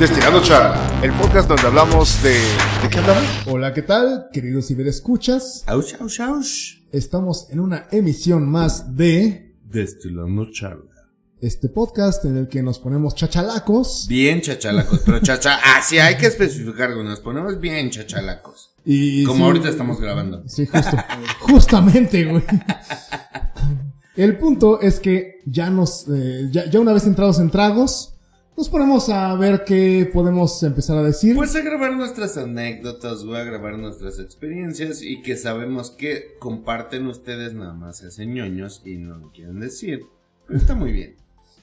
Destilando Charla, el podcast donde hablamos de... ¿De qué hablamos? Hola, ¿qué tal? Queridos ciberescuchas, Aush, aush, aush. estamos en una emisión más de Destilando charla. este podcast en el que nos ponemos chachalacos Bien chachalacos, pero chacha, ah, sí, hay que especificar, güey, nos ponemos bien chachalacos. y... Como sí, ahorita estamos grabando. Sí, justo. justamente, güey. El punto es que ya nos, eh, ya, ya una vez entrados en tragos, nos ponemos a ver qué podemos empezar a decir. Pues a grabar nuestras anécdotas, güey, a grabar nuestras experiencias y que sabemos que comparten ustedes nada más se hacen ñoños y no lo quieren decir. Pero está muy bien.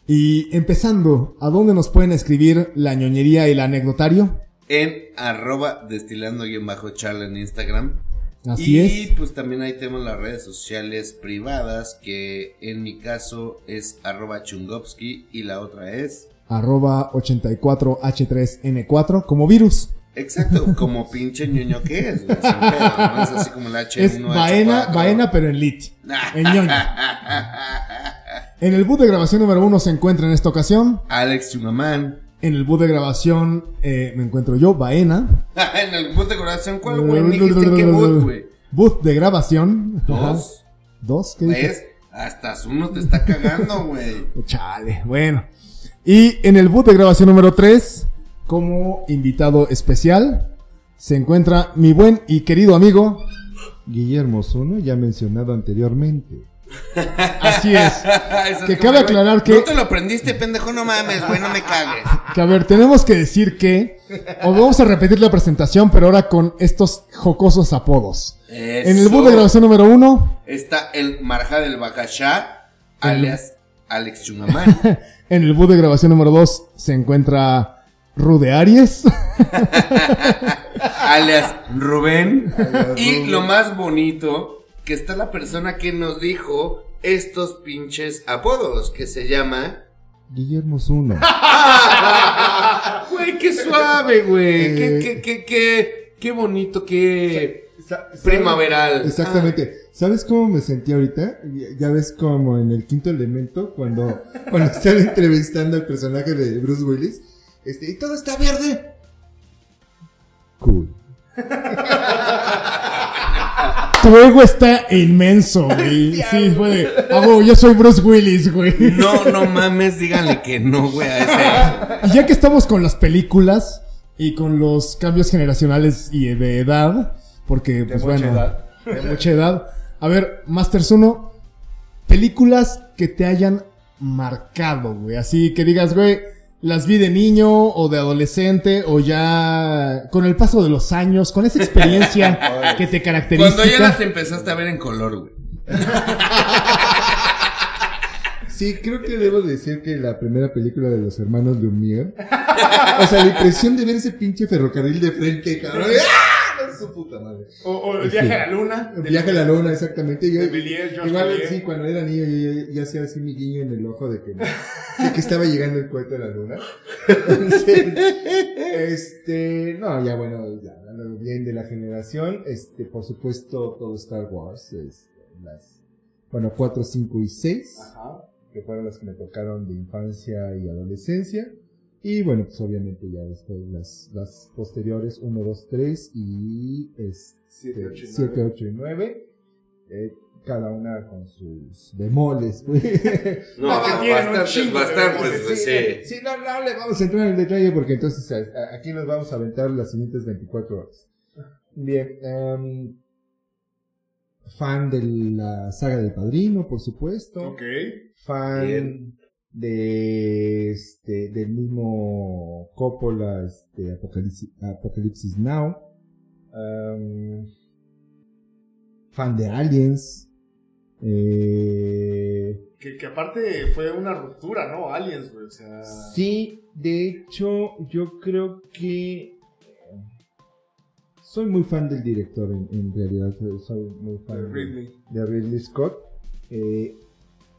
Y empezando, ¿a dónde nos pueden escribir la ñoñería y el anecdotario? En arroba destilando guion bajo charla en Instagram. Así y es. pues también ahí tenemos las redes sociales privadas, que en mi caso es arroba chungopsky y la otra es... Arroba 84H3N4 como virus. Exacto, como pinche ñoño que es, güey, sin pedo, ¿no? Es así como la H1, Es Baena, H4. Baena pero en lit. En ñoño. En el boot de grabación número uno se encuentra en esta ocasión. Alex Chumamán. En el boot de grabación eh, me encuentro yo, Baena. en el boot de corazón, ¿cuál, güey? Me dijiste en qué boot, güey. Boot de grabación. Ajá. Dos. Dos, ¿qué dije? ¿Ves? Hasta uno te está cagando, güey. Chale, bueno. Y en el boot de grabación número 3, como invitado especial, se encuentra mi buen y querido amigo. Guillermo Zuno, ya mencionado anteriormente. Así es. Eso Que es cabe aclarar que- No te lo aprendiste, pendejo, no mames, güey, no me cagues. Que a ver, tenemos que decir que. O vamos a repetir la presentación, pero ahora con estos jocosos apodos. En el boot de grabación número 1, Está el Marja del Bacachá, alias Alex Chumamán. en el boot de grabación número 2 se encuentra Rude Aries. alias Rubén. Y lo más bonito, que está la persona que nos dijo estos pinches apodos, que se llama... Guillermo Zuno. Güey, qué suave, güey. Qué, qué, qué, qué, qué bonito, qué. Primaveral. Exactamente. ¿Sabes cómo me sentí ahorita? Ya- ves como en el quinto elemento, cuando, cuando están entrevistando al personaje de Bruce Willis. Este, y todo está verde. Cool. Tu ego está inmenso, güey. Sí, de. "Ah, güey, yo soy Bruce Willis, güey. No, no mames, díganle que no, güey, a ese. Y ya que estamos con las películas y con los cambios generacionales y de edad, porque, pues bueno, de mucha edad. A ver, Masters 1, películas que te hayan marcado, güey. Así que digas, güey, las vi de niño o de adolescente o ya con el paso de los años, con esa experiencia que te caracteriza. Cuando ya las empezaste a ver en color, güey. Sí, creo que debo decir que la primera película de los hermanos Lumière. o sea, la impresión de ver ese pinche ferrocarril de frente, cabrón. ¡Ah! Su puta madre. O, o el viaje a la luna. El Viaje a la luna, exactamente. Yo, igual, sí, cuando era niño, yo, yo- yo hacía así mi guiño en el ojo de que, de que estaba llegando el cohete a la luna. este, no, ya bueno, ya bien de la generación, este, por supuesto, todo Star Wars, este, las, bueno, 4, 5 y 6, que fueron las que me tocaron de infancia y adolescencia. Y bueno, pues obviamente ya después las, las posteriores, 1, 2, 3 y este, 7, 8 y 9. eh, cada una con sus bemoles. pues. No, que tienen un bastantes, bastantes, bemoles, güey, sí. Sí, no, no le vamos a entrar en el detalle porque entonces a- a- aquí nos vamos a aventar las siguientes 24 horas. Bien, em, fan de la saga del padrino, por supuesto. Ok. Fan Bien. De este del mismo Coppola, este Apocalipsis, Apocalipsis Now. Fan de Aliens. Eh, Que, que aparte fue una ruptura, ¿no? Aliens, güey. O sea. Sí, de hecho, yo creo que eh, soy muy fan del director en, en realidad, soy- soy muy fan De Ridley. de Ridley Scott. Eh,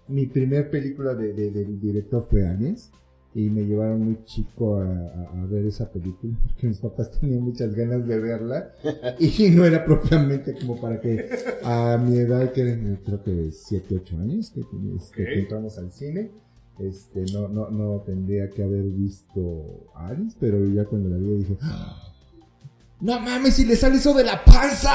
mi primer película de, de- del director fue Aliens y me llevaron muy chico a, a- a ver esa película porque mis papás tenían muchas ganas de verla y no era propiamente como para que a mi edad, que eran, creo que 7, 8 años, que, este, que entramos al cine. Este, no, no, no tendría que haber visto Alice, pero ya cuando la vi dije, "Ah, no mames, si le sale eso de la panza.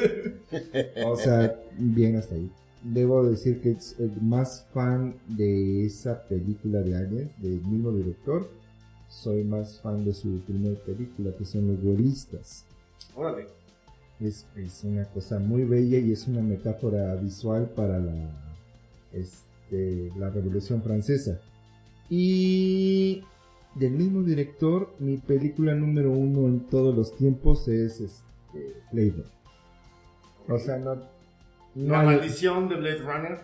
o sea, bien hasta ahí. Debo decir que es el más fan de esa película de Aliens, del mismo director. Soy más fan de su primera película, que son Los Duelistas. Órale. Es, es una cosa muy bella y es una metáfora visual para la, este, la Revolución Francesa. Y del mismo director, mi película número uno en todos los tiempos es este, Runner. O sea, no... no La hay- maldición de Blade Runner.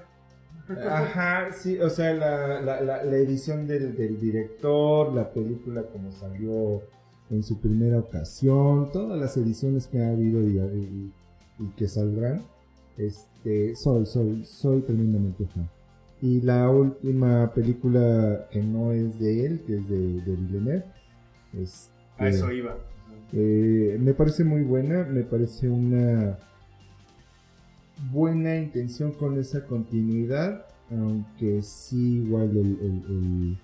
Ajá, sí, o sea, la, la, la, la edición del, del director, la película como salió en su primera ocasión, todas las ediciones que ha habido y, y- y que saldrán, este, soy, soy, soy tremendamente fan. Y la última película que no es de él, que es de, de Villeneuve, este, A eso iba. eh, me parece muy buena, me parece una buena intención con esa continuidad, aunque sí igual el, el, el,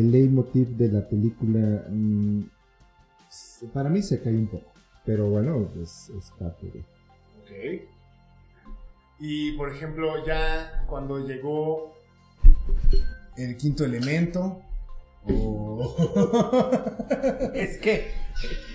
el leitmotiv de la película mm, para mí se cae un poco, pero bueno, es, es parte de... Ok. Y por ejemplo, ya cuando llegó el quinto elemento. O. Es que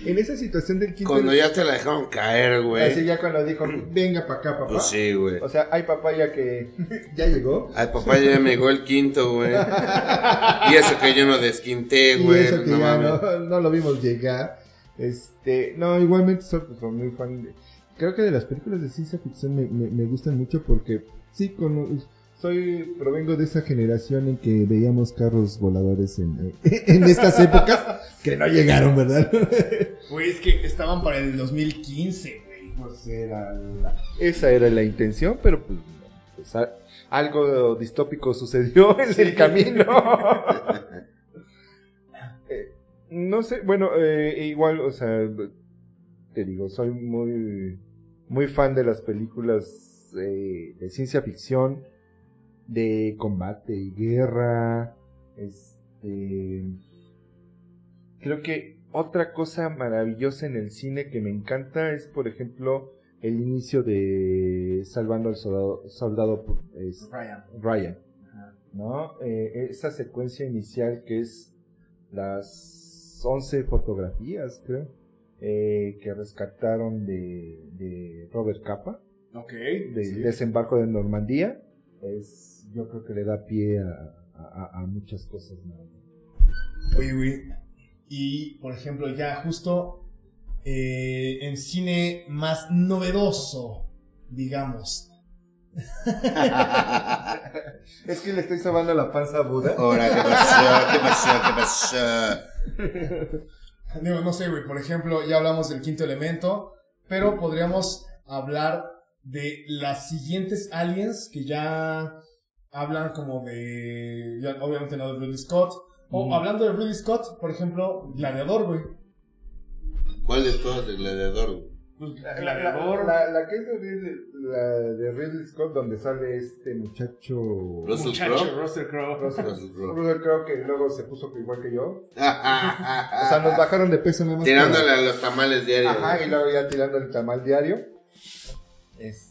en esa situación del quinto... Cuando ya te la dejaron caer, güey. Así ya cuando dijo, venga para acá, papá. Pues sí, güey. O sea, hay papaya que ya llegó. Al papá ya me llegó el quinto, güey. Y eso que yo no desquinté, Y güey. eso que no ya no, no lo vimos llegar. Este, no, igualmente soy, soy muy fan de- Creo que de las películas de ciencia ficción me, me- me gustan mucho porque sí, con, soy, provengo de esa generación en que veíamos carros voladores en, en estas épocas que no llegaron, ¿verdad? Güey, es que estaban para el 2015, güey. Pues era la- Esa era la intención, pero pues, pues, a- algo distópico sucedió en el camino. Eh, no sé, bueno, eh, igual, o sea, te digo, soy muy, muy fan de las películas eh, de ciencia ficción, de combate y guerra, este... Creo que otra cosa maravillosa en el cine que me encanta es, por ejemplo, el inicio de Salvando al Soldado, soldado es, Ryan. Ryan, ¿no? Eh, esa secuencia inicial que es las 11 fotografías, creo, eh, que rescataron de, de Robert Capa, Ok. del sí. desembarco de Normandía, es, yo creo que le da pie a, a- muchas cosas. ¿no? Oye, güey. Y, por ejemplo, ya justo eh, en cine más novedoso, digamos. Es que le estoy sobando la panza a Buda. Ahora, ¿qué pasó? ¿Qué pasó? ¿Qué pasó? Digo, no sé, güey. Por ejemplo, ya hablamos del quinto elemento, pero podríamos hablar de las siguientes aliens que ya hablan como de. ya, obviamente no de Ridley Scott. O Mm. hablando de Ridley Scott, por ejemplo, Gladiador, güey. ¿Cuál de todos el gladiador, güey? Pues, La, Gladiador. la- la que es de Ridley, la de Ridley Scott, donde sale este muchacho. Russell muchacho Crowe. Russell Crowe. Russell, Russell Crowe. Russell Crowe, que luego se puso igual que yo. O sea, nos bajaron de peso nada más. Tirándole a los tamales diarios. Ajá, y luego ya tirando el tamal diario. Es.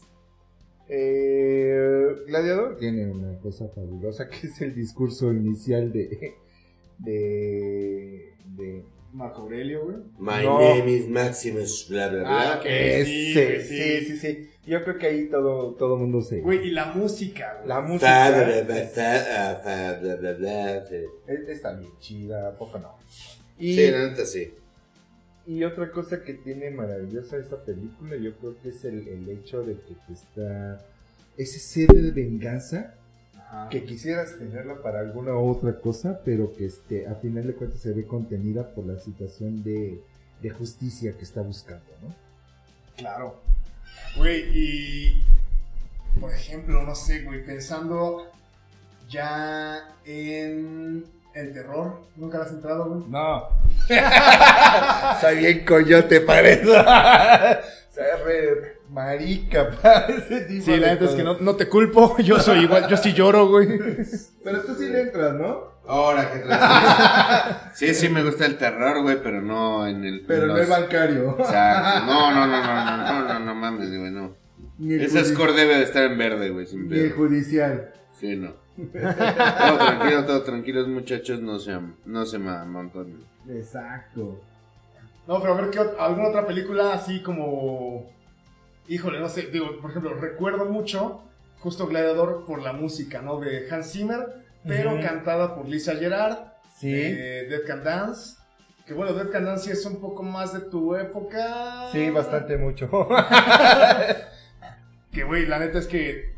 Eh, Gladiador tiene una cosa fabulosa que es el discurso inicial de. de. de Marco Aurelio, güey. My No. name is Maximus, bla, bla, bla. Ah, ok. Ese, sí, sí, sí. sí. Yo creo que ahí todo, todo mundo se. Güey, y la música, güey. La música. bla, bla, bla, fa, ah, bla, bla, bla, sí. es- Está bien chida, ¿a poco no? Y, Sí, la neta sí. Y otra cosa que tiene maravillosa esa película, yo creo que es el, el hecho de que te está. Ese sed de venganza Ajá. que quisieras tenerla para alguna otra cosa, pero que este, a final de cuentas se ve contenida por la situación de, de justicia que está buscando, ¿no? Claro. Güey, y. Por ejemplo, no sé, güey, pensando ya en el terror. ¿Nunca lo has entrado, güey? No. Soy bien coyote para eso. Re marica para ese tipo Sí, de la neta es que no, no te culpo. Yo soy igual, yo sí lloro, güey. Pero tú sí le entras, ¿no? Ahora que traes. Sí, sí, me gusta el terror, güey, pero no en el. Pero en no los- el bancario. Exacto. No, no, no, no, no, no, no, no mames, güey, no. Ni el, Ese judi- score debe de estar en verde, güey, sin ni el pedo. judicial. Sí, no. Todo tranquilo, todo tranquilos, muchachos, no se, no se me amontonen. Exacto. No, pero a ver, ¿qué, ¿alguna otra película así como... Híjole, no sé, digo, por ejemplo, recuerdo mucho Justo Gladiador por la música, ¿no? De Hans Zimmer, pero cantada por Lisa Gerard, Sí. eh, Dead Can Dance. Que bueno, Dead Can Dance sí es un poco más de tu época. Sí, bastante mucho. Que güey, la neta es que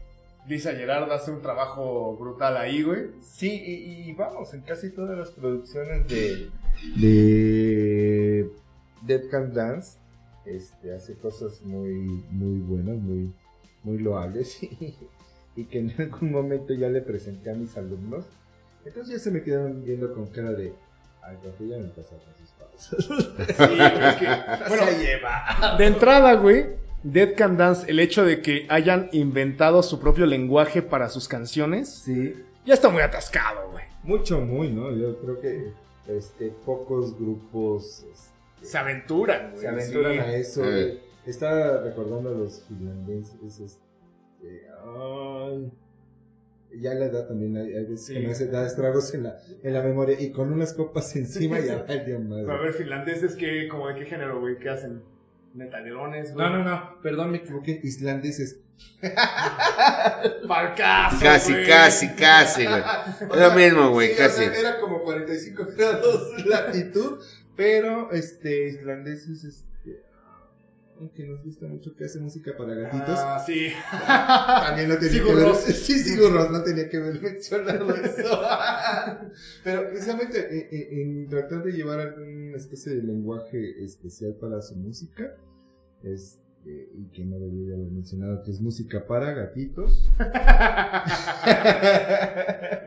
Lisa Gerard hace un trabajo brutal ahí, güey. Sí, y, y vamos, en casi todas las producciones de, de Dead Can Dance, este, hace cosas muy, muy buenas, muy, muy loables, y, y que en algún momento ya le presenté a mis alumnos. Entonces ya se me quedaron viendo con cara de, ay, ya me pasaron sus pausas. Sí, es que, bueno, se lleva. De entrada, güey, Dead Can Dance, el hecho de que hayan inventado su propio lenguaje para sus canciones, Sí, ya está muy atascado, güey. mucho, muy, ¿no? Yo creo que este, pocos grupos... este, Se aventuran, güey. se aventuran sí. a eso. Eh. Estaba recordando a los finlandeses. Este, ay, ya la edad también, hay, veces Sí. que me hace da estragos en la, en la memoria. Y con unas copas encima ya valió Pero a madre. ver, finlandeses, ¿qué, como de qué género, güey? ¿Qué hacen? ¿Metalerones, güey? No, no, no, perdón, me equivoqué. Islandeses. Falcazo, Casi, güey. casi, casi, güey. Lo mismo, güey, Sí, o casi. sea, era como 45 grados latitud, pero este, islandeses, este, aunque nos gusta mucho que hace música para gatitos. Ah, sí. También no tenía que ver. Sí, Sigur Rós, no tenía que ver mencionado eso. Pero precisamente eh, eh, en, tratar de llevar alguna especie de lenguaje especial para su música, este, y que no debería haber mencionado, que es música para gatitos.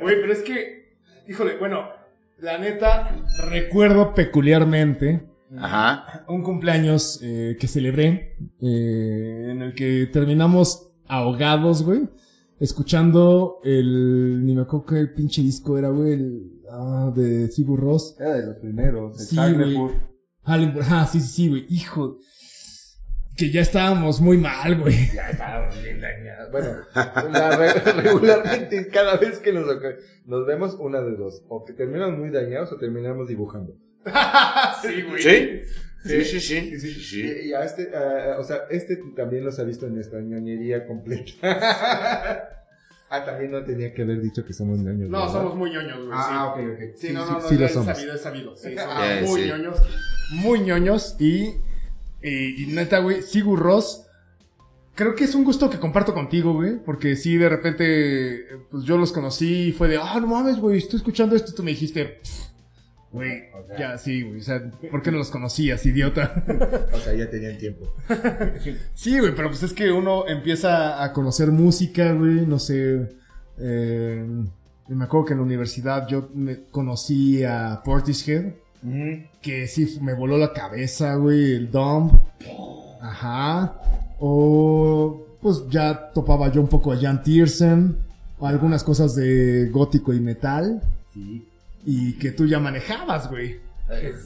Güey, pero es que, híjole, bueno, la neta, recuerdo peculiarmente Ajá. un cumpleaños eh, que celebré, eh, en el que terminamos ahogados, güey, escuchando el, ni me acuerdo qué pinche disco era, güey, el, ah, de Sigur Ross. Era de los primeros, Sí, güey. Hallenburg, ah, sí, sí, sí, güey, hijo, que ya estábamos muy mal, güey. Ya estábamos bien dañados. Bueno, la re- regularmente cada vez que nos, nos vemos, una de dos. O que terminamos muy dañados o terminamos dibujando. sí, güey. ¿Sí? Sí, sí, sí. sí, sí. Y, y a este, ah, o sea, este también los ha visto en nuestra ñoñería completa. ah, también no tenía que haber dicho que somos ñoños. No, ¿verdad? somos muy ñoños, güey. Ah, sí. ok, ok. Sí, no, no, no, sí lo es somos. sabido, es sabido. Sí, somos muy sí. ñoños. Muy ñoños. Y, y, y neta, güey, Sigur Ross. Creo que es un gusto que comparto contigo, güey. Porque sí, de repente, pues yo los conocí y fue de, ah, no mames, güey, estoy escuchando esto. Y tú me dijiste, "Pff, güey, O sea. ya, sí, güey. O sea, ¿por qué no los conocías, idiota? O sea, ya tenían tiempo. Sí, güey, pero pues es que uno empieza a conocer música, güey, no sé. eh, me acuerdo que en la universidad yo me conocí a Portishead, que sí me voló la cabeza, güey, el Dumb. Ajá. O pues ya topaba yo un poco a Jan Tiersen, o algunas cosas de gótico y metal, Sí. Y que tú ya manejabas, güey.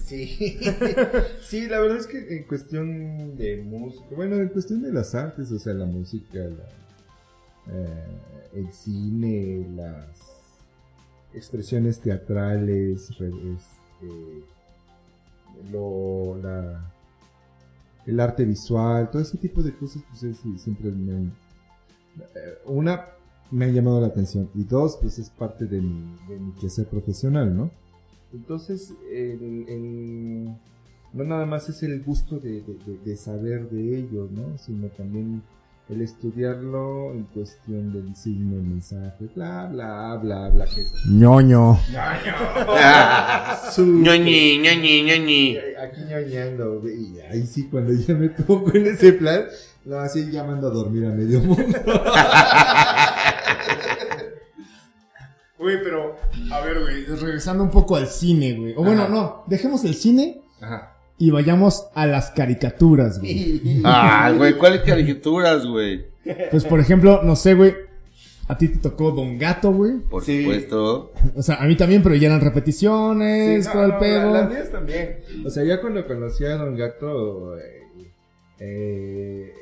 Sí. sí, la verdad es que en cuestión de música, bueno, en cuestión de las artes, o sea, la música, la, eh, el cine, las expresiones teatrales, este, lo, la, el arte visual, todo ese tipo de cosas, pues es- siempre eh, una me ha llamado la atención y dos, pues es parte de mi, de mi quehacer profesional, ¿no? Entonces, el, el- no nada más es el gusto de, de- de- de saber de ello, ¿no? Sino también el estudiarlo en cuestión del signo, el mensaje, bla, bla, bla, bla. Que ñoño. súper- ñoñi, ñoñi, ñoñi. Aquí ñoñando, y ahí sí, cuando ya me pongo en ese plan, no, así ya mando a dormir a medio mundo. Güey, pero, a ver, güey, regresando un poco al cine, güey. O bueno, Ajá. no, dejemos el cine Ajá. y vayamos a las caricaturas, güey. Ah, güey, ¿cuáles caricaturas, güey? Pues por ejemplo, no sé, güey. A ti te tocó Don Gato, güey. Por Sí. supuesto. O sea, a mí también, pero ya eran repeticiones, Sí, todo el no, pedo. la- Las mías también. O sea, ya cuando conocí a Don Gato, eh, eh,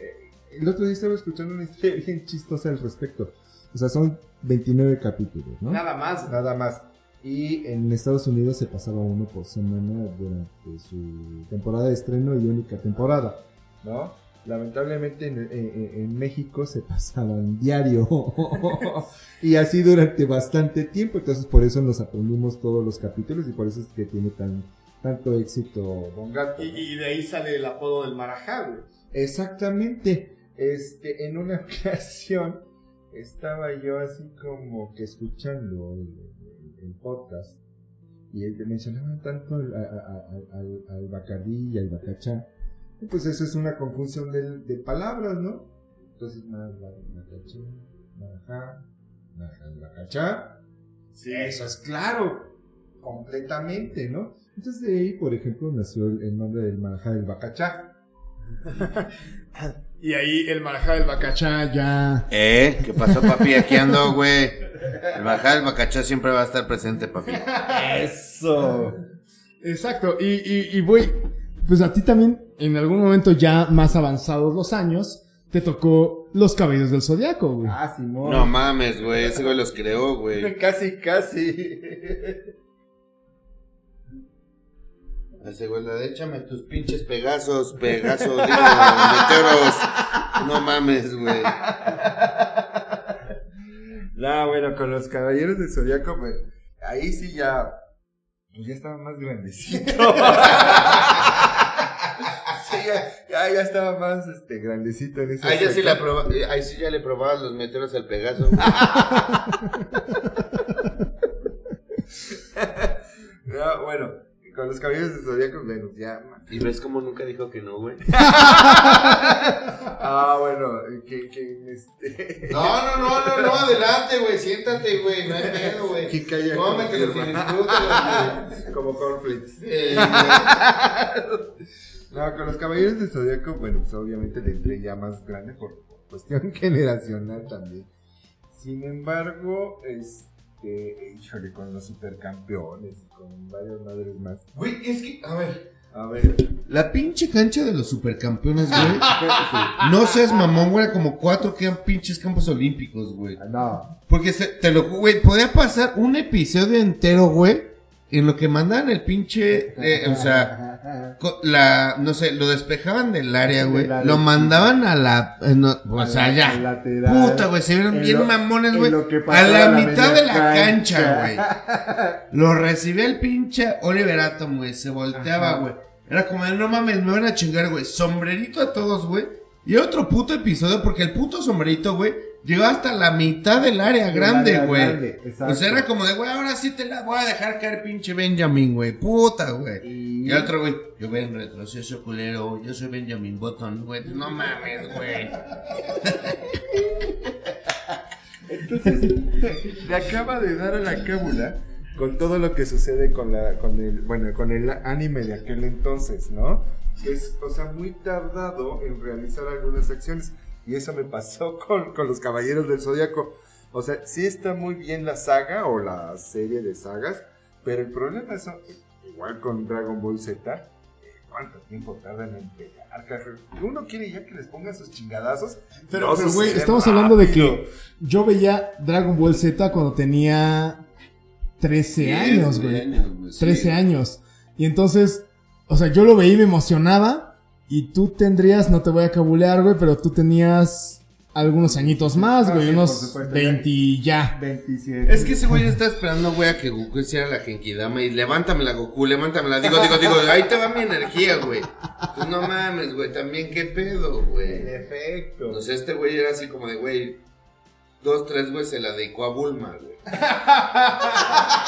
el otro día estaba escuchando una historia bien chistosa al respecto. O sea, son 29 capítulos, ¿no? Nada más. Nada más. Y en Estados Unidos se pasaba uno por semana durante su temporada de estreno y única temporada, ¿no? Lamentablemente en, en- en México se pasaban diario. y así durante bastante tiempo. Entonces por eso nos aprendimos todos los capítulos y por eso es que tiene tan, tanto éxito Don Gato. Y, y de ahí sale el apodo del Marajá, güey. Exactamente. Este, en una ocasión estaba yo así como que escuchando el, el- el podcast y él mencionaban tanto al, al, al Bacardí y al Bacachá. Y Pues eso es una confusión de, de palabras, ¿no? Entonces, ma- Bacachá, Marajá, Bacachá. Sí. Eso es claro, completamente, ¿no? Entonces de ahí, por ejemplo, nació el, el nombre del Marajá del Bacachá. Y ahí el Marajá del Bacachá ya. ¿Eh? ¿Qué pasó, papi? Aquí ando, güey. El bajá del bacachá siempre va a estar presente, papi. Eso. Exacto. Y, y, y güey, pues a ti también, en algún momento ya más avanzados los años, te tocó los cabellos del zodiaco, güey. Ah, Simón. No mames, güey. Ese güey los creó, güey. Casi, casi. La de échame tus pinches pegazos, pegazos, digo, meteoros. No mames, güey. No, bueno, con los caballeros del zodiaco, pues, ahí sí ya. pues, Ya estaba más grandecito. sí, ya, ya, ya estaba más este, grandecito en ese Ahí ya sí, la proba- eh, ahí sí ya le probabas los meteoros al pegaso. No, bueno, con los caballeros del zodiaco, bueno, ya. ¿Y ves cómo nunca dijo que no, güey? Ah, bueno, que, que este. No, no, no, no, no, adelante, güey. Siéntate, güey. No hay pedo, güey. Que calla disfrútalo, güey. Como cornflakes. Eh, No, con los caballeros del zodiaco, bueno, pues obviamente le entré ya más grande por, por cuestión generacional también. Sin embargo, este, híjole, con los supercampeones y con varias madres más. Güey, es que, a ver. A ver, La pinche cancha de los supercampeones, güey. No seas mamón, güey. Como cuatro que eran pinches campos olímpicos, güey. no. Porque se- te lo güey, podía pasar un episodio entero, güey, en lo que mandaban el pinche, eh, o sea, la, no sé, lo despejaban del área, güey, lo mandaban a la, eh, no, o A sea, la- ya, al lateral. puta, güey, se vieron En bien lo- mamones, güey, a la la mitad de la cancha, güey, lo recibía el pinche Oliver Atom, güey, se volteaba, Ajá. güey, era como no mames, me van a chingar, güey, sombrerito a todos, güey, y otro puto episodio, porque el puto sombrerito, güey, llegó hasta la mitad del área grande, güey. O sea, era como de, güey, ahora sí te la voy a dejar caer, pinche Benjamin, güey. Puta, güey. Y- Y otro, güey, yo ven retroceso culero, yo soy Benjamin Button, güey. No mames, güey. Entonces, le acaba de dar a la cábula con todo lo que sucede con la, con el, bueno, con el anime de aquel entonces, ¿no? Es, o sea, muy tardado en realizar algunas acciones. Y eso me pasó con, con los Caballeros del Zodiaco. O sea, sí está muy bien la saga o la serie de sagas, pero el problema es, igual con Dragon Ball Z, eh, ¿cuánto tiempo tardan en pelear? Uno quiere ya que les pongan sus chingadazos. Pero, no güey, estamos hablando de que yo veía Dragon Ball Z cuando tenía 13 años, güey. 13 años. Y entonces, o sea, yo lo veía y me emocionaba. Y tú tendrías, no te voy a cabulear, güey, pero tú tenías algunos añitos más, Ah, güey, sí, unos supuesto, 20 y ya. 27. Es que ese güey está esperando, güey, a que Goku hiciera la Genkidama y levántamela, Goku, levántamela. Digo, digo, digo, ahí te va mi energía, güey. Pues no mames, güey, también qué pedo, En güey. efecto. O sea, este güey era así como de, güey, dos, tres, güey, se la dedicó a Bulma, güey.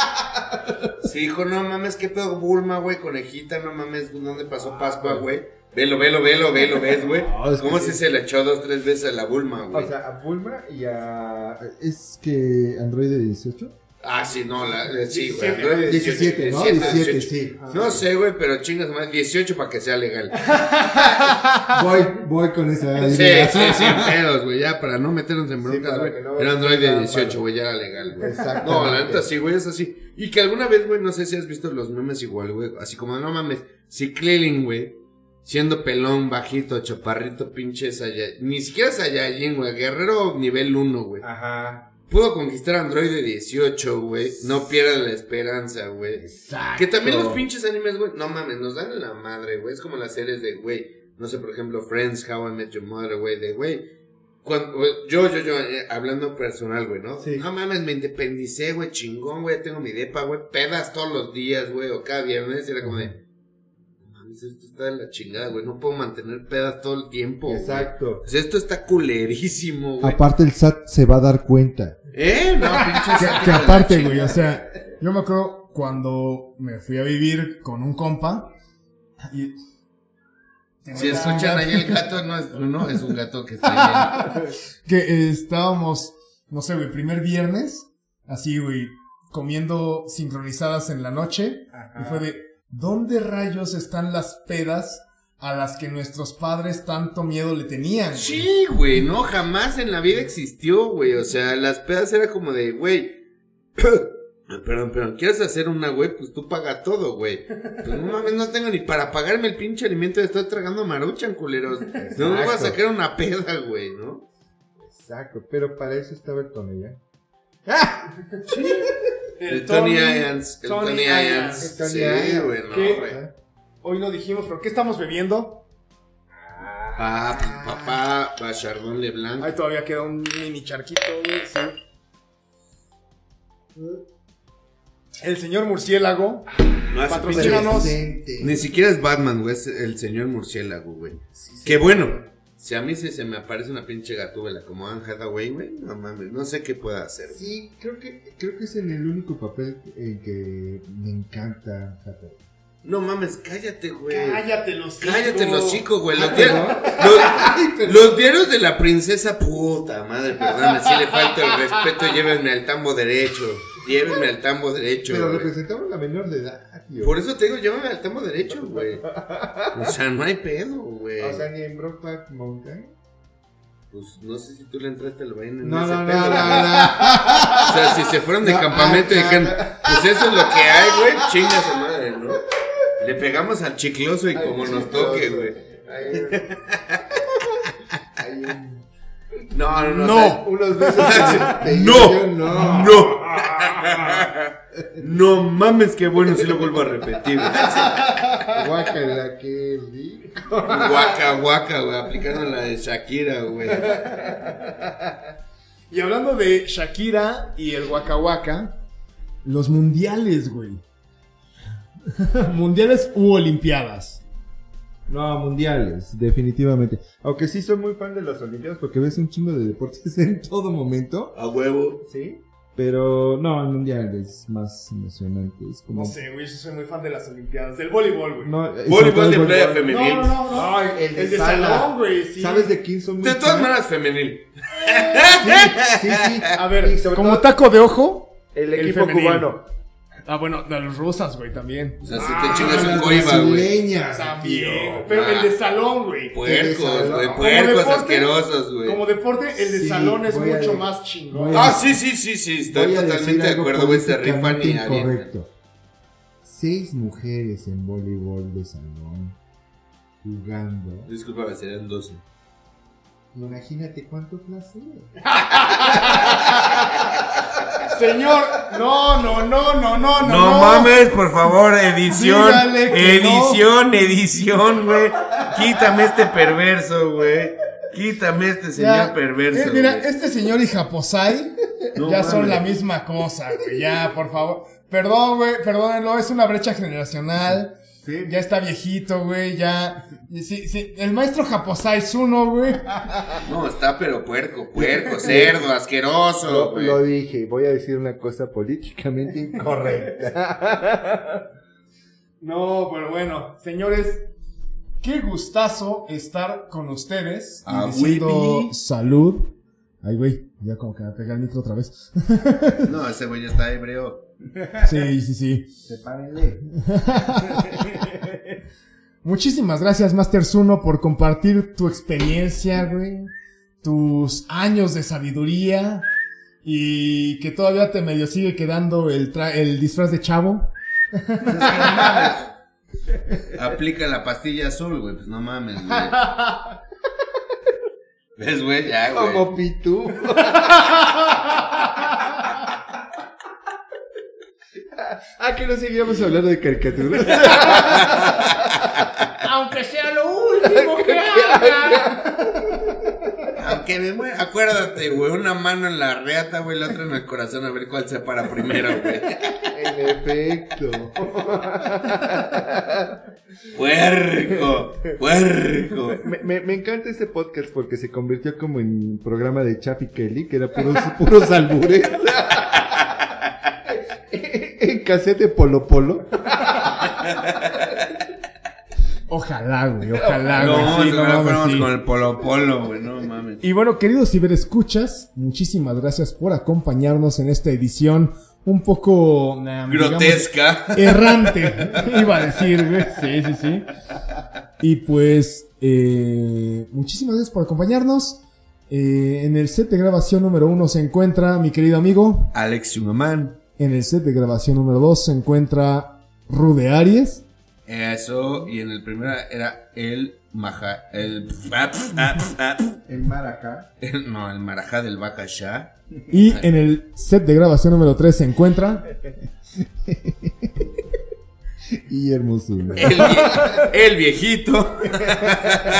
Sí, hijo, no mames, qué pedo Bulma, güey, conejita, no mames, ¿dónde pasó Pascua, güey? Velo, velo, velo, velo, ¿ves, güey? No, es que ¿Cómo sí. si se le echó dos, tres veces a la Bulma, güey? O sea, a Bulma y a. ¿Es que Android de 18? Ah, sí, no, la, eh, sí, güey. 17, Android 17, ¿no? 17, sí. No sé, güey, pero chingas más, 18 para que sea legal. Voy, voy con esa Sí, idea. sí, sin pedos, güey, ya para no meternos en broncas, güey. que no Era Android de sea 18, malo. güey, ya era legal, güey. Exactamente. No, la neta sí, güey, es así. Y que alguna vez, güey, no sé si has visto los memes igual, güey, así como, no mames, si Krillin, güey, siendo pelón, bajito, chaparrito, pinche Saiyajin, ni siquiera Saiyajin, güey, guerrero nivel 1, güey. Ajá. Pudo conquistar Android de 18, güey. No pierdas la esperanza, güey. Exacto. Que también los pinches animes, güey, no mames, nos dan en la madre, güey. Es como las series de, güey, no sé, por ejemplo, Friends, How I Met Your Mother, güey, de, güey. Cuando, yo, yo, yo, eh, hablando personal, güey, ¿no? Sí. No mames, me independicé, güey, chingón, güey, tengo mi depa, güey, pedas todos los días, güey, o cada viernes, y era como de, no esto está de la chingada, güey, no puedo mantener pedas todo el tiempo, güey. Exacto. O sea, esto está culerísimo, güey. Aparte el SAT se va a dar cuenta. ¿Eh? No, pinche Que, saco que aparte, güey, o sea, yo me acuerdo cuando me fui a vivir con un compa y... Si escuchan ahí el gato, no es uno, es un gato que está ahí. Que eh, estábamos, no sé, güey, primer viernes, así, güey, comiendo sincronizadas en la noche. Y fue de, ¿dónde rayos están las pedas a las que nuestros padres tanto miedo le tenían? güey? Sí, güey, no, jamás en la vida existió, güey. O sea, las pedas era como de, güey. Perdón, perdón, ¿quieres hacer una, güey? Pues tú paga todo, güey. Pues no mames, no tengo ni para pagarme el pinche alimento de estar tragando maruchan, culeros. No me voy a sacar una peda, güey, ¿no? Exacto, pero para eso estaba el Tony ya. El Tony Ians, el Tony Ians. Sí, güey, no, ¿Qué? güey. Hoy no dijimos, pero ¿qué estamos bebiendo? Ah, pues papá, Bachardón Leblanc. Ahí todavía queda un mini charquito, güey, sí. El señor murciélago. No hace Patrocínanos. Ni siquiera es Batman, güey, es el señor murciélago, güey. que bueno, si a mí se, se me aparece una pinche gatúbela como Anne Hathaway, güey, no mames, no sé qué pueda hacer. Sí, creo que, creo que es en el único papel en que me encanta Hathaway. No mames, cállate, güey. Cállate los Cállate los hocico, güey. Los, diarios- los- los diarios de la princesa, puta madre, perdóname, si le falta el respeto, llévenme al tambo derecho. Llévenme al tambo derecho. Pero güey. representamos la menor de edad, Por eso te digo, llévame al tambo derecho, güey. O sea, no hay pedo, güey. O sea, ni en Brokeback Mountain. Pues no sé si tú le entraste al vaina en No, ese no, pedo, no. O sea, si se fueron de No, campamento y dijeron, pues eso es lo que hay, güey, chinga su madre, ¿no? Le pegamos al chicloso y como nos toque, güey. No, no, no. No. o sea, unos besos No. no. no. No mames, qué bueno si lo vuelvo a repetir. Guácala, qué rico. Guaca, guaca, güey, aplicando la de Shakira, güey. Y hablando de Shakira y el Waka Waka, los mundiales, güey. mundiales u olimpiadas. No, mundiales, definitivamente. Aunque sí soy muy fan de las Olimpiadas porque ves un chingo de deportes en todo momento. A huevo. Sí. Pero no, el mundial es más emocionante. Es como. No sé, güey, yo soy muy fan de las olimpiadas. Del voleibol, güey. No, Voleibol de playa femenil. no, no, no. Ay, el de el de salón, güey, sí. ¿Sabes de quién son muy De todas fan? maneras, femenil. Sí, sí, sí. A ver, como todo taco de ojo. el equipo cubano. Ah, bueno, de los rusas, güey, también. O sea, si te chingas Ah, un las coiba, güey. También. Pero Ah. el de salón, güey. Puercos, güey, puercos deporte- asquerosos, güey. Como deporte, el de Sí, salón es a mucho más chingón. a- Ah, sí, sí, sí, sí, estoy a totalmente de acuerdo, güey, se rifan y incorrecto. Seis mujeres en voleibol de salón jugando. Disculpa, serían 12. Imagínate cuánto placer. Señor, no, no, no, no, no, no. No mames, por favor, edición. Dígale que edición, edición, güey. Quítame este perverso, güey. Quítame este señor Ya, perverso. eh, mira, güey. este señor y Japosai No ya son mames. la misma cosa, güey. Ya, por favor. Perdón, güey, perdónenlo, es una brecha generacional. Sí. Ya está viejito, güey, ya. Sí, sí, el maestro Japosai es uno, güey. No, está pero puerco, puerco, cerdo, asqueroso, Lo, güey. lo dije, voy a decir una cosa políticamente incorrecta. No, pero bueno, señores, qué gustazo estar con ustedes y Ah, diciendo salud Ay, güey, ya como que me pegué el micro otra vez. No, ese güey ya está ebrio. Sí, sí, sí. Sepárenle. Muchísimas gracias, Master Zuno, por compartir tu experiencia, güey. Tus años de sabiduría. Y que todavía te medio sigue quedando el, tra- el disfraz de chavo. Pues es que no mames. Aplica la pastilla azul, güey. Pues no mames, güey. ¿Ves, güey? Ya, güey. Como pitú. ah, que no seguíamos hablando de caricaturas. Aunque sea lo último que haga. Aunque me muera. Acuérdate, güey. Una mano en la reata, güey. La otra en el corazón. A ver cuál se para primero, güey. en efecto. Puerco. Puerco. Me, me, me encanta este podcast porque se convirtió como en un programa de Chaffy Kelly, que era puros, puros albures. cassette de Polo Polo. Ojalá, güey, ojalá, güey. No, sí, no ahora mames, fuéramos sí. con el polo polo, güey. No mames. Y bueno, queridos ciberescuchas, muchísimas gracias por acompañarnos en esta edición un poco um, digamos, Grotesca. errante, iba a decir, güey. Sí, sí, sí. Y pues, eh, muchísimas gracias por acompañarnos. Eh, en el set de grabación número uno se encuentra mi querido amigo. Alex Chumaman. En el set de grabación número dos se encuentra Rude Aries. Eso, y en el primero era el maja, el, el- no, el marajá del Bacachá. Y en el set de grabación número 3 se encuentra. Y Hermosura. El, vie- el viejito.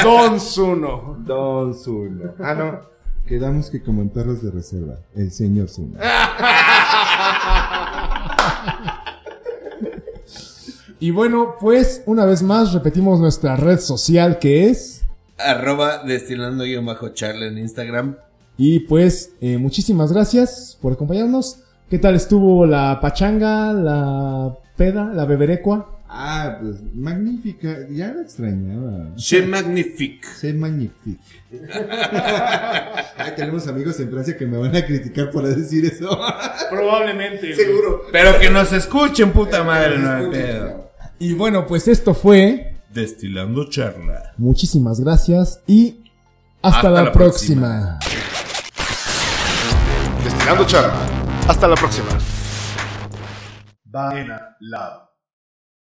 Don Zuno. Don Zuno. Ah, no. Quedamos que como en perros de reserva. El señor Zuno. Y bueno, pues una vez más repetimos nuestra red social que es. Arroba destilando guion bajo charla en Instagram. Y pues eh, muchísimas gracias por acompañarnos. ¿Qué tal estuvo la pachanga, la peda, la beberecua? Ah, pues magnífica. Ya la extrañaba. C'est magnifique. C'est magnifique. Ay, tenemos amigos en Francia que me van a criticar por decir eso. Probablemente. Seguro. Pero que nos escuchen, puta madre, no hay pedo. Y bueno, pues esto fue. Destilando charla. Muchísimas gracias y hasta, Hasta la, la próxima. Destilando charla. Hasta la próxima. Vaina Lab.